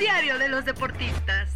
Diario de los deportistas.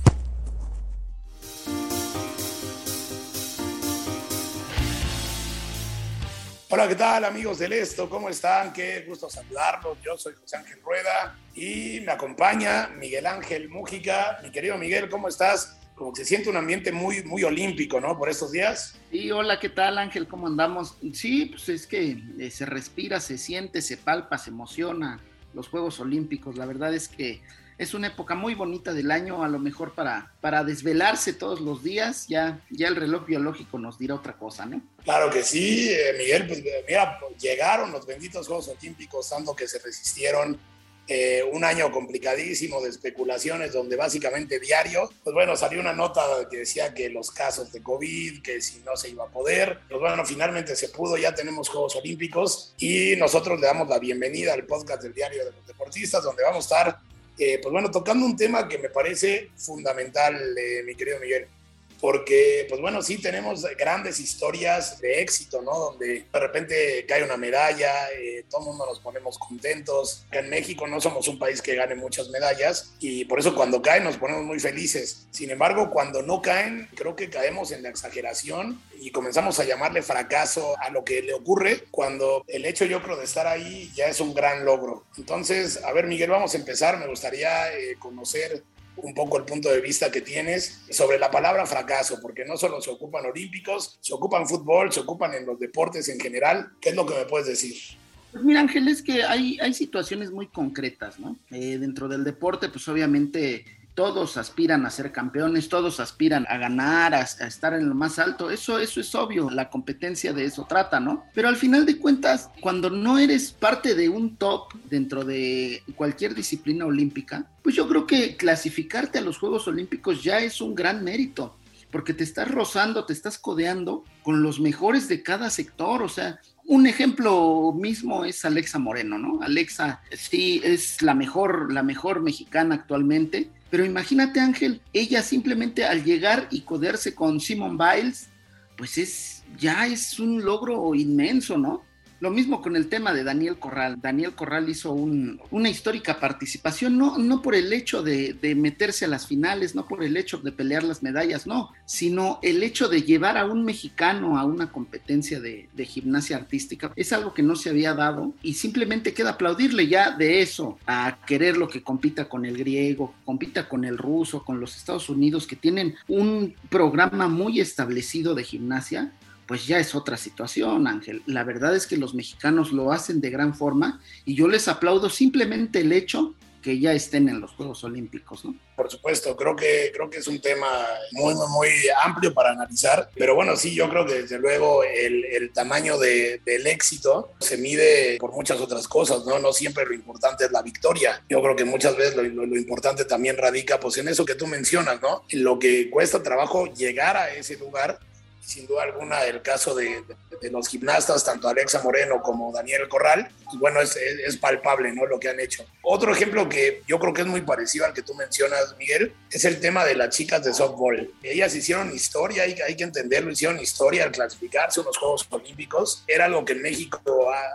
Hola, ¿qué tal amigos del Esto? ¿Cómo están? Qué gusto saludarlos. Yo soy José Ángel Rueda y me acompaña Miguel Ángel Mújica. Mi querido Miguel, ¿cómo estás? Como que se siente un ambiente muy, muy olímpico, ¿no? Por estos días. Sí, hola, ¿qué tal Ángel? ¿Cómo andamos? Sí, pues es que eh, se respira, se siente, se palpa, se emociona los Juegos Olímpicos. La verdad es que es una época muy bonita del año, a lo mejor para, para desvelarse todos los días, ya, ya el reloj biológico nos dirá otra cosa, ¿no? Claro que sí, eh, Miguel, pues mira, llegaron los benditos Juegos Olímpicos, tanto que se resistieron. eh, un año complicadísimo de especulaciones donde básicamente diario, pues bueno, salió una nota que decía que los casos de COVID, que si no se iba a poder, pues bueno, finalmente se pudo, ya tenemos Juegos Olímpicos y nosotros le damos la bienvenida al podcast del Diario de los Deportistas, donde vamos a estar eh, pues bueno, tocando un tema que me parece fundamental, eh, mi querido Miguel, porque, pues bueno, sí tenemos grandes historias de éxito, ¿no? Donde de repente cae una medalla, eh, todo el mundo nos ponemos contentos. En México no somos un país que gane muchas medallas y por eso cuando caen nos ponemos muy felices. Sin embargo, cuando no caen, creo que caemos en la exageración y comenzamos a llamarle fracaso a lo que le ocurre cuando el hecho yo creo de estar ahí ya es un gran logro. Entonces, a ver Miguel, vamos a empezar. Me gustaría eh, conocer un poco el punto de vista que tienes sobre la palabra fracaso, porque no solo se ocupan olímpicos, se ocupan fútbol, se ocupan en los deportes en general. ¿Qué es lo que me puedes decir? Pues mira, Ángel, es que hay, hay situaciones muy concretas, ¿no? Eh, dentro del deporte, pues obviamente todos aspiran a ser campeones, todos aspiran a ganar, a, estar en lo más alto, eso, eso es obvio, la competencia de eso trata, ¿no? Pero al final de cuentas, cuando no eres parte de un top dentro de cualquier disciplina olímpica, pues yo creo que clasificarte a los Juegos Olímpicos ya es un gran mérito porque te estás rozando, te estás codeando con los mejores de cada sector, o sea, un ejemplo mismo es Alexa Moreno, ¿no? Alexa sí es la mejor, la mejor mexicana actualmente, pero imagínate Ángel, ella simplemente al llegar y codearse con Simon Biles, pues es ya es un logro inmenso, ¿no? Lo mismo con el tema de Daniel Corral. Daniel Corral hizo un, una histórica participación, no, no por el hecho de, meterse a las finales, no por el hecho de pelear las medallas, no, sino el hecho de llevar a un mexicano a una competencia de, gimnasia artística. Es algo que no se había dado y simplemente queda aplaudirle ya de eso a querer lo que compita con el griego, compita con el ruso, con los Estados Unidos, que tienen un programa muy establecido de gimnasia pues ya es otra situación, Ángel. La verdad es que los mexicanos lo hacen de gran forma y yo les aplaudo simplemente el hecho que ya estén en los Juegos Olímpicos, ¿no? Por supuesto, creo que, creo que es un tema muy, muy, muy amplio para analizar, pero bueno, sí, yo creo que desde luego el, el tamaño de, del éxito se mide por muchas otras cosas, ¿no? No siempre lo importante es la victoria. Yo creo que muchas veces lo, lo, lo importante también radica pues en eso que tú mencionas, ¿no? En lo que cuesta trabajo llegar a ese lugar sin duda alguna el caso de, los gimnastas, tanto Alexa Moreno como Daniel Corral, pues bueno, es, palpable ¿no? lo que han hecho. Otro ejemplo que yo creo que es muy parecido al que tú mencionas, Miguel, es el tema de las chicas de softball. Ellas hicieron historia, hay, hay que entenderlo, hicieron historia al clasificarse a unos Juegos Olímpicos. Era algo que en México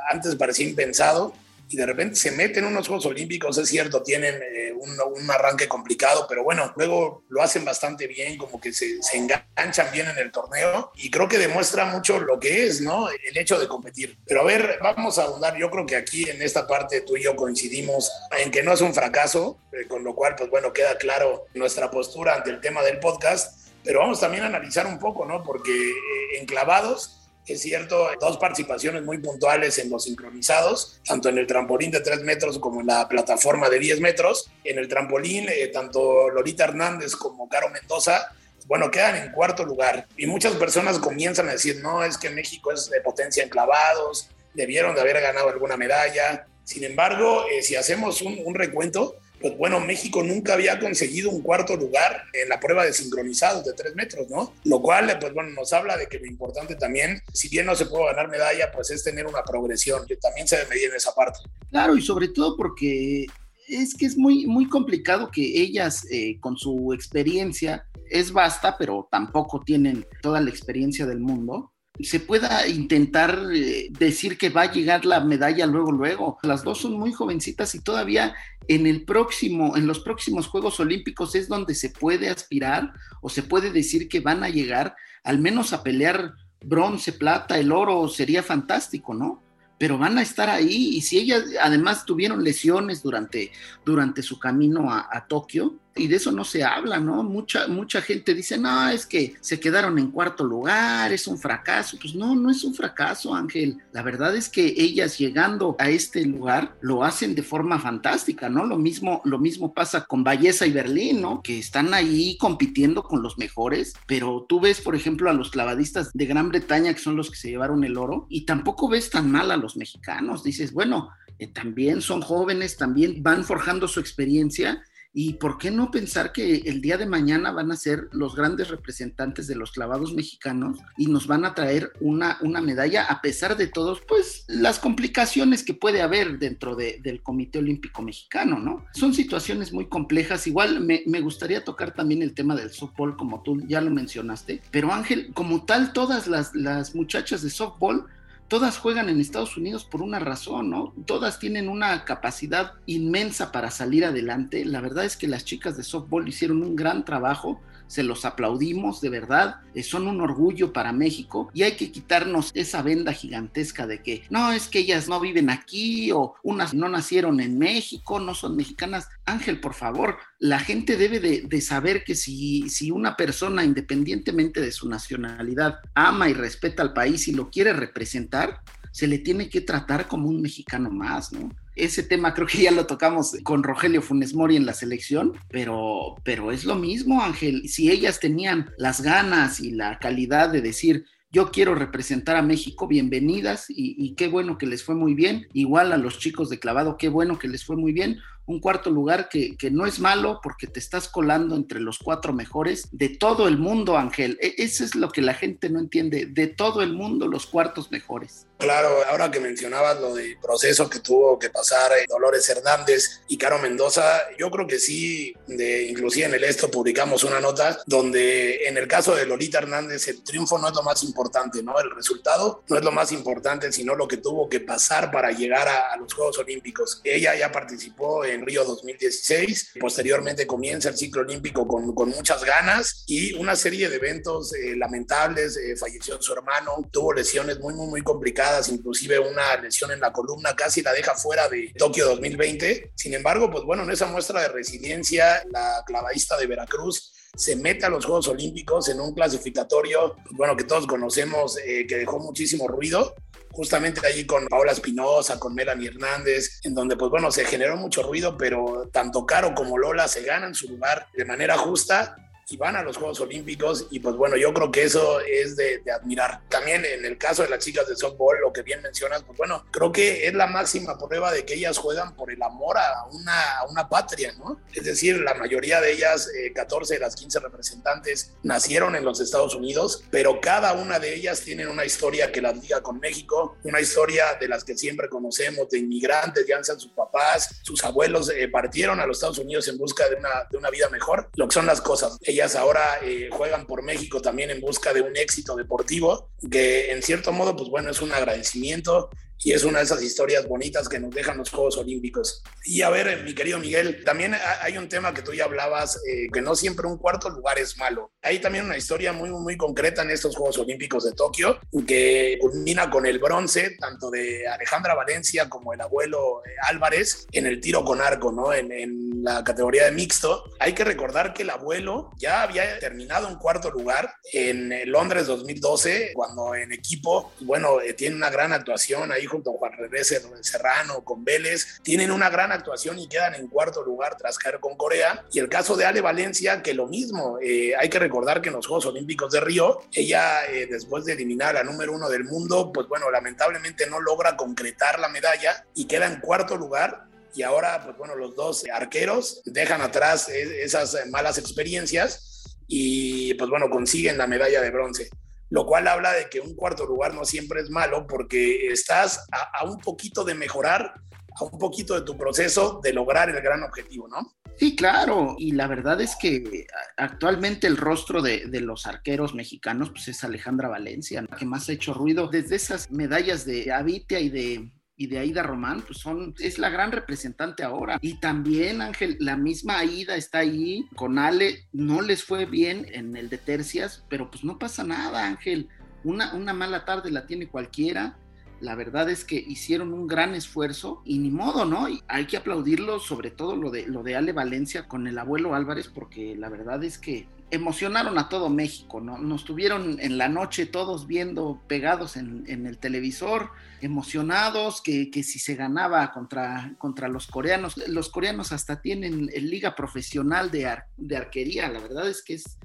antes parecía impensado y de repente se meten en unos Juegos Olímpicos, es cierto, tienen eh, un, un, arranque complicado, pero bueno, luego lo hacen bastante bien, como que se, enganchan bien en el torneo y creo que demuestra mucho lo que es, ¿no? El hecho de competir. Pero a ver, vamos a ahondar, yo creo que aquí en esta parte tú y yo coincidimos en que no es un fracaso, eh, con lo cual, pues bueno, queda claro nuestra postura ante el tema del podcast, pero vamos también a analizar un poco, ¿no? Porque eh, enclavados es cierto, dos participaciones muy puntuales en los sincronizados, tanto en el trampolín de 3 metros como en la plataforma de 10 metros. En el trampolín, eh, tanto Lolita Hernández como Caro Mendoza bueno, quedan en cuarto lugar y muchas personas comienzan a decir, no, es que México es de potencia en clavados, debieron de haber ganado alguna medalla. Sin embargo, eh, si hacemos un, un recuento, pues bueno, México nunca había conseguido un cuarto lugar en la prueba de sincronizados de tres metros, ¿no? Lo cual, pues bueno, nos habla de que lo importante también, si bien no se puede ganar medalla, pues es tener una progresión, que también se debe medir en esa parte. Claro, y sobre todo porque es que es muy, muy complicado que ellas, eh, con su experiencia, es vasta, pero tampoco tienen toda la experiencia del mundo, se pueda intentar eh, decir que va a llegar la medalla luego, luego. Las dos son muy jovencitas y todavía en el próximo, en los próximos Juegos Olímpicos es donde se puede aspirar o se puede decir que van a llegar al menos a pelear bronce, plata, el oro, sería fantástico, ¿no? pero van a estar ahí y si ellas además tuvieron lesiones durante, durante su camino a, a Tokio, y de eso no se habla, ¿no? Mucha, mucha gente dice, no, es que se quedaron en cuarto lugar, es un fracaso. Pues no, no es un fracaso, Ángel. La verdad es que ellas llegando a este lugar lo hacen de forma fantástica, ¿no? Lo mismo, lo mismo pasa con Belleza y Berlín, ¿no? Que están ahí compitiendo con los mejores, pero tú ves, por ejemplo, a los clavadistas de Gran Bretaña, que son los que se llevaron el oro, y tampoco ves tan mal a los mexicanos. Dices, bueno, eh, también son jóvenes, también van forjando su experiencia y por qué no pensar que el día de mañana van a ser los grandes representantes de los clavados mexicanos y nos van a traer una, una medalla a pesar de todos, pues las complicaciones que puede haber dentro del Comité Olímpico Mexicano, ¿no? Son situaciones muy complejas. Igual me, me gustaría tocar también el tema del softball, como tú ya lo mencionaste, pero Ángel, como tal, todas las, las muchachas de softball todas juegan en Estados Unidos por una razón, ¿no? Todas tienen una capacidad inmensa para salir adelante. La verdad es que las chicas de softball hicieron un gran trabajo se los aplaudimos de verdad, eh, son un orgullo para México y hay que quitarnos esa venda gigantesca de que no, es que ellas no viven aquí o unas no nacieron en México, no son mexicanas. Ángel, por favor, la gente debe de, saber que si, si una persona, independientemente de su nacionalidad, ama y respeta al país y lo quiere representar, se le tiene que tratar como un mexicano más, ¿no? ese tema creo que ya lo tocamos con Rogelio Funes Mori en la selección, pero, pero es lo mismo, Ángel. Si ellas tenían las ganas y la calidad de decir, yo quiero representar a México, bienvenidas y, y, qué bueno que les fue muy bien. Igual a los chicos de clavado, qué bueno que les fue muy bien un cuarto lugar que, que, no es malo porque te estás colando entre los cuatro mejores de todo el mundo, Ángel. E, eso es lo que la gente no entiende, de todo el mundo los cuartos mejores. Claro, ahora que mencionabas lo del proceso que tuvo que pasar eh, Dolores Hernández y Caro Mendoza, yo creo que sí, de, inclusive en el esto publicamos una nota donde en el caso de Lolita Hernández el triunfo no es lo más importante, ¿no? El resultado no es lo más importante, sino lo que tuvo que pasar para llegar a, a los Juegos Olímpicos. Ella ya participó en Río 2016. Posteriormente comienza el ciclo olímpico con, con muchas ganas y una serie de eventos eh, lamentables. Eh, falleció su hermano, tuvo lesiones muy, muy, muy complicadas, inclusive una lesión en la columna casi la deja fuera de Tokio 2020. Sin embargo, pues bueno, en esa muestra de resiliencia, la clavadista de Veracruz se mete a los Juegos Olímpicos en un clasificatorio, pues bueno, que todos conocemos, eh, que dejó muchísimo ruido, justamente allí con Paola Espinosa, con Melanie Hernández, en donde pues bueno, se generó mucho ruido, pero tanto Caro como Lola se ganan su lugar de manera justa y van a los Juegos Olímpicos y pues bueno, yo creo que eso es de, de, admirar. También en el caso de las chicas de softball, lo que bien mencionas, pues bueno, creo que es la máxima prueba de que ellas juegan por el amor a una, a una patria, ¿no? Es decir, la mayoría de ellas, eh, 14 de las 15 representantes, nacieron en los Estados Unidos, pero cada una de ellas tiene una historia que las liga con México, una historia de las que siempre conocemos, de inmigrantes, ya sean sus papás, sus abuelos, eh, partieron a los Estados Unidos en busca de una, de una vida mejor, lo que son las cosas. Ellas ahora eh, juegan por México también en busca de un éxito deportivo, que en cierto modo, pues bueno, es un agradecimiento y es una de esas historias bonitas que nos dejan los Juegos Olímpicos. Y a ver, mi querido Miguel, también hay un tema que tú ya hablabas, eh, que no siempre un cuarto lugar es malo. Hay también una historia muy, muy concreta en estos Juegos Olímpicos de Tokio, que culmina con el bronce, tanto de Alejandra Valencia como el abuelo eh, Álvarez, en el tiro con arco, ¿no? En, en la categoría de mixto. Hay que recordar que el abuelo ya había terminado en cuarto lugar en Londres 2012, cuando en equipo, bueno, eh, tiene una gran actuación ahí junto a Juan Revés Serrano, con Vélez, tienen una gran actuación y quedan en cuarto lugar tras caer con Corea. Y el caso de Ale Valencia, que lo mismo, eh, hay que recordar que en los Juegos Olímpicos de Río, ella eh, después de eliminar a número uno del mundo, pues bueno, lamentablemente no logra concretar la medalla y queda en cuarto lugar y ahora, pues bueno, los dos arqueros dejan atrás e-, esas malas experiencias y pues bueno, consiguen la medalla de bronce. Lo cual habla de que un cuarto lugar no siempre es malo porque estás a, un poquito de mejorar, a un poquito de tu proceso de lograr el gran objetivo, ¿no? Sí, claro, y la verdad es que actualmente el rostro de, de, los arqueros mexicanos pues es Alejandra Valencia, que más ha hecho ruido desde esas medallas de Avitia y de y de Aida Román, pues son, es la gran representante ahora. Y también, Ángel, la misma Aida está ahí con Ale, no les fue bien en el de tercias, pero pues no pasa nada, Ángel. Una, una mala tarde la tiene cualquiera. La verdad es que hicieron un gran esfuerzo y ni modo, ¿no? Y hay que aplaudirlo, sobre todo lo de, lo de Ale Valencia con el abuelo Álvarez, porque la verdad es que emocionaron a todo México, ¿no? Nos tuvieron en la noche todos viendo pegados en, el televisor, emocionados, que, si se ganaba contra, contra los coreanos, los coreanos hasta tienen liga profesional de, de arquería, la verdad es que es,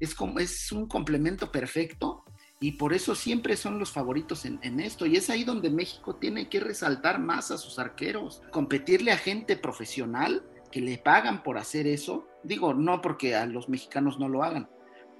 es, como, es un complemento perfecto y por eso siempre son los favoritos en, en, esto. Y es ahí donde México tiene que resaltar más a sus arqueros, competirle a gente profesional que le pagan por hacer eso, digo, no porque a los mexicanos no lo hagan,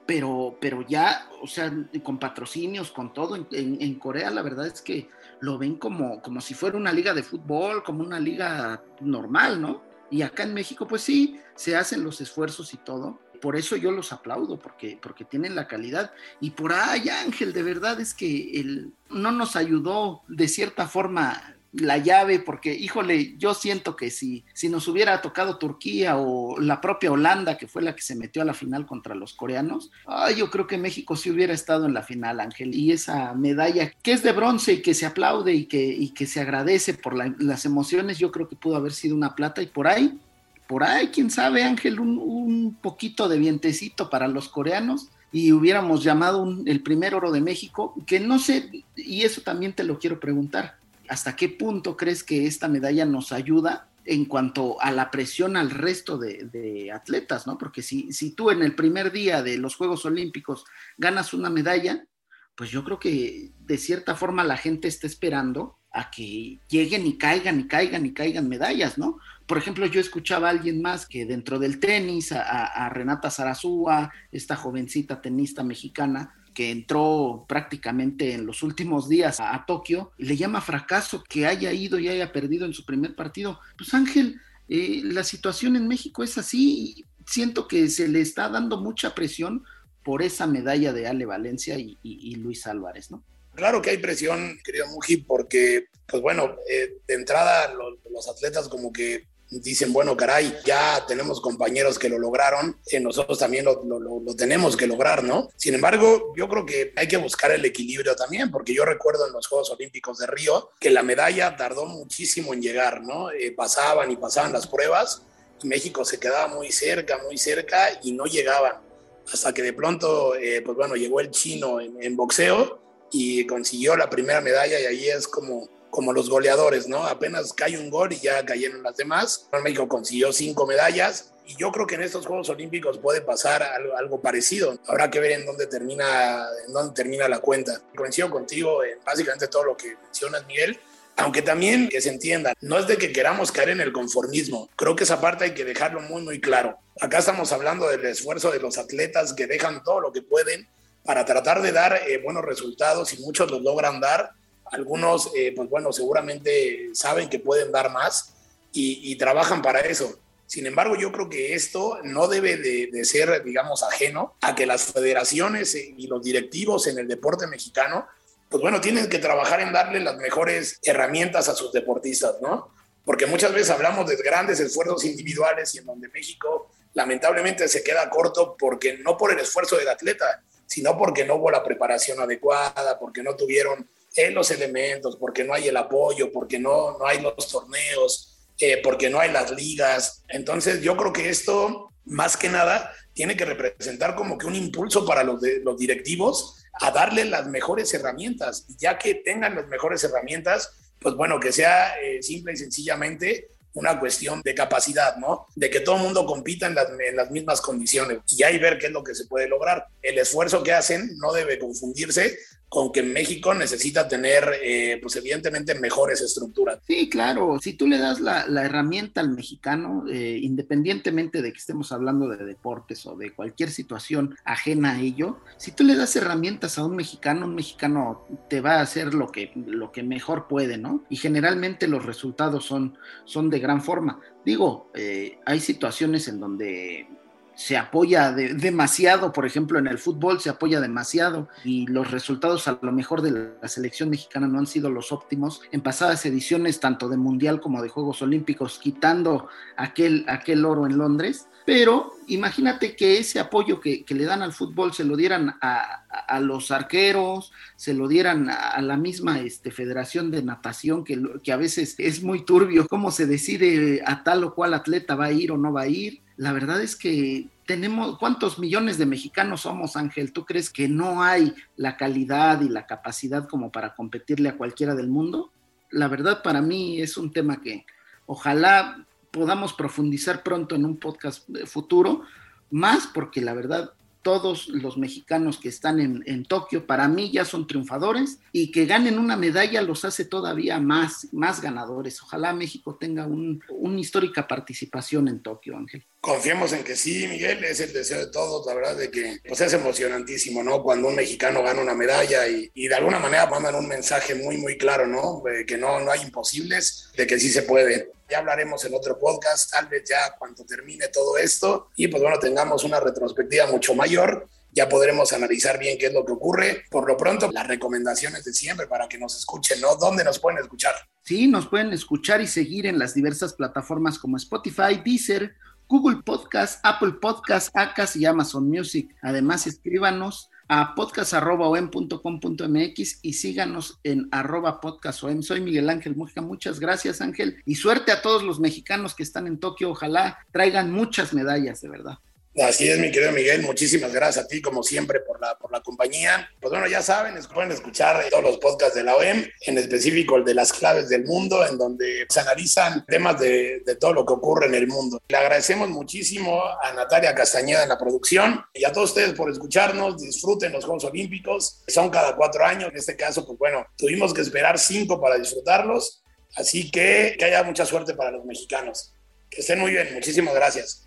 pero, pero ya, o sea, con patrocinios, con todo, en, Corea la verdad es que lo ven como, como si fuera una liga de fútbol, como una liga normal, ¿no? Y acá en México, pues sí, se hacen los esfuerzos y todo. Por eso yo los aplaudo, porque, porque tienen la calidad. Y por ahí, Ángel, de verdad es que él no nos ayudó de cierta forma la llave, porque híjole, yo siento que si, si nos hubiera tocado Turquía o la propia Holanda, que fue la que se metió a la final contra los coreanos, yo creo que México sí hubiera estado en la final, Ángel, y esa medalla que es de bronce y que se aplaude y que, y que se agradece por las emociones, yo creo que pudo haber sido una plata y por ahí, por ahí, quién sabe, Ángel, un, un poquito de vientecito para los coreanos y hubiéramos llamado el primer oro de México, que no sé, y eso también te lo quiero preguntar ¿hasta qué punto crees que esta medalla nos ayuda en cuanto a la presión al resto de, atletas, ¿no? Porque si, si tú en el primer día de los Juegos Olímpicos ganas una medalla, pues yo creo que de cierta forma la gente está esperando a que lleguen y caigan y caigan y caigan medallas, ¿no? Por ejemplo, yo escuchaba a alguien más que dentro del tenis, a, a Renata Zarazúa, esta jovencita tenista mexicana, que entró prácticamente en los últimos días a, Tokio, le llama fracaso que haya ido y haya perdido en su primer partido. Pues Ángel, eh, la situación en México es así, siento que se le está dando mucha presión por esa medalla de Ale Valencia y, Luis Álvarez, ¿no? Claro que hay presión, querido Muji, porque, pues bueno, eh, de entrada los atletas como que dicen, bueno, caray, ya tenemos compañeros que lo lograron, eh, nosotros también lo, lo, tenemos que lograr, ¿no? Sin embargo, yo creo que hay que buscar el equilibrio también, porque yo recuerdo en los Juegos Olímpicos de Río que la medalla tardó muchísimo en llegar, ¿no? Eh, pasaban y pasaban las pruebas, y México se quedaba muy cerca, muy cerca y no llegaban. Hasta que de pronto, eh, pues bueno, llegó el chino en, en boxeo y consiguió la primera medalla y ahí es como como los goleadores, ¿no? Apenas cae un gol y ya cayeron las demás. México consiguió cinco medallas y yo creo que en estos Juegos Olímpicos puede pasar algo, parecido. Habrá que ver en dónde termina, en dónde termina la cuenta. Coincido contigo en básicamente todo lo que mencionas, Miguel. Aunque también que se entienda, no es de que queramos caer en el conformismo. Creo que esa parte hay que dejarlo muy, muy claro. Acá estamos hablando del esfuerzo de los atletas que dejan todo lo que pueden para tratar de dar eh, buenos resultados y muchos los logran dar algunos, eh, pues bueno, seguramente saben que pueden dar más y, trabajan para eso. Sin embargo, yo creo que esto no debe de, ser, digamos, ajeno a que las federaciones y los directivos en el deporte mexicano, pues bueno, tienen que trabajar en darle las mejores herramientas a sus deportistas, ¿no? Porque muchas veces hablamos de grandes esfuerzos individuales y en donde México lamentablemente se queda corto porque no por el esfuerzo del atleta, sino porque no hubo la preparación adecuada, porque no tuvieron en los elementos, porque no hay el apoyo, porque no, no hay los torneos, eh, porque no hay las ligas. Entonces yo creo que esto, más que nada, tiene que representar como que un impulso para los, de, los directivos a darle las mejores herramientas, ya que tengan las mejores herramientas, pues bueno, que sea eh, simple y sencillamente una cuestión de capacidad, ¿no? De que todo el mundo compita en las, en las, mismas condiciones y ahí ver qué es lo que se puede lograr. El esfuerzo que hacen no debe confundirse con que México necesita tener, eh, pues evidentemente, mejores estructuras. Sí, claro, si tú le das la, herramienta al mexicano, eh, independientemente de que estemos hablando de deportes o de cualquier situación ajena a ello, si tú le das herramientas a un mexicano, un mexicano te va a hacer lo que, lo que mejor puede, ¿no? Y generalmente los resultados son, son de gran forma. Digo, eh, hay situaciones en donde se apoya demasiado, por ejemplo, en el fútbol se apoya demasiado y los resultados a lo mejor de la selección mexicana no han sido los óptimos en pasadas ediciones, tanto de Mundial como de Juegos Olímpicos, quitando aquel, aquel oro en Londres. Pero imagínate que ese apoyo que, le dan al fútbol se lo dieran a, los arqueros, se lo dieran a, la misma este, federación de natación, que, que a veces es muy turbio cómo se decide a tal o cual atleta va a ir o no va a ir la verdad es que tenemos, ¿cuántos millones de mexicanos somos, Ángel? ¿Tú crees que no hay la calidad y la capacidad como para competirle a cualquiera del mundo? La verdad para mí es un tema que ojalá podamos profundizar pronto en un podcast futuro, más porque la verdad todos los mexicanos que están en, Tokio, para mí ya son triunfadores y que ganen una medalla los hace todavía más, más ganadores. Ojalá México tenga una histórica participación en Tokio, Ángel. Confiemos en que sí, Miguel, es el deseo de todos, la verdad, de que pues es emocionantísimo, ¿no? Cuando un mexicano gana una medalla y, de alguna manera mandan un mensaje muy, muy claro, ¿no? Que no, no hay imposibles, de que sí se puede. Ya hablaremos en otro podcast, tal vez ya cuando termine todo esto y pues bueno, tengamos una retrospectiva mucho mayor ya podremos analizar bien qué es lo que ocurre. Por lo pronto, las recomendaciones de siempre para que nos escuchen, ¿no? ¿Dónde nos pueden escuchar? Sí, nos pueden escuchar y seguir en las diversas plataformas como Spotify, Deezer, Google Podcast, Apple Podcast, Acas y Amazon Music. Además, escríbanos a podcast.com.mx y síganos en arroba podcastom. Soy Miguel Ángel Mujica. Muchas gracias, Ángel. Y suerte a todos los mexicanos que están en Tokio. Ojalá traigan muchas medallas, de verdad. Así es, mi querido Miguel. Muchísimas gracias a ti, como siempre, por la, por la compañía. Pues bueno, ya saben, pueden escuchar todos los podcasts de la OEM, en específico el de las claves del mundo, en donde se analizan temas de, de todo lo que ocurre en el mundo. Le agradecemos muchísimo a Natalia Castañeda en la producción y a todos ustedes por escucharnos. Disfruten los Juegos Olímpicos. Son cada cuatro años. En este caso, pues bueno, tuvimos que esperar cinco para disfrutarlos. Así que que haya mucha suerte para los mexicanos. Que estén muy bien. Muchísimas gracias.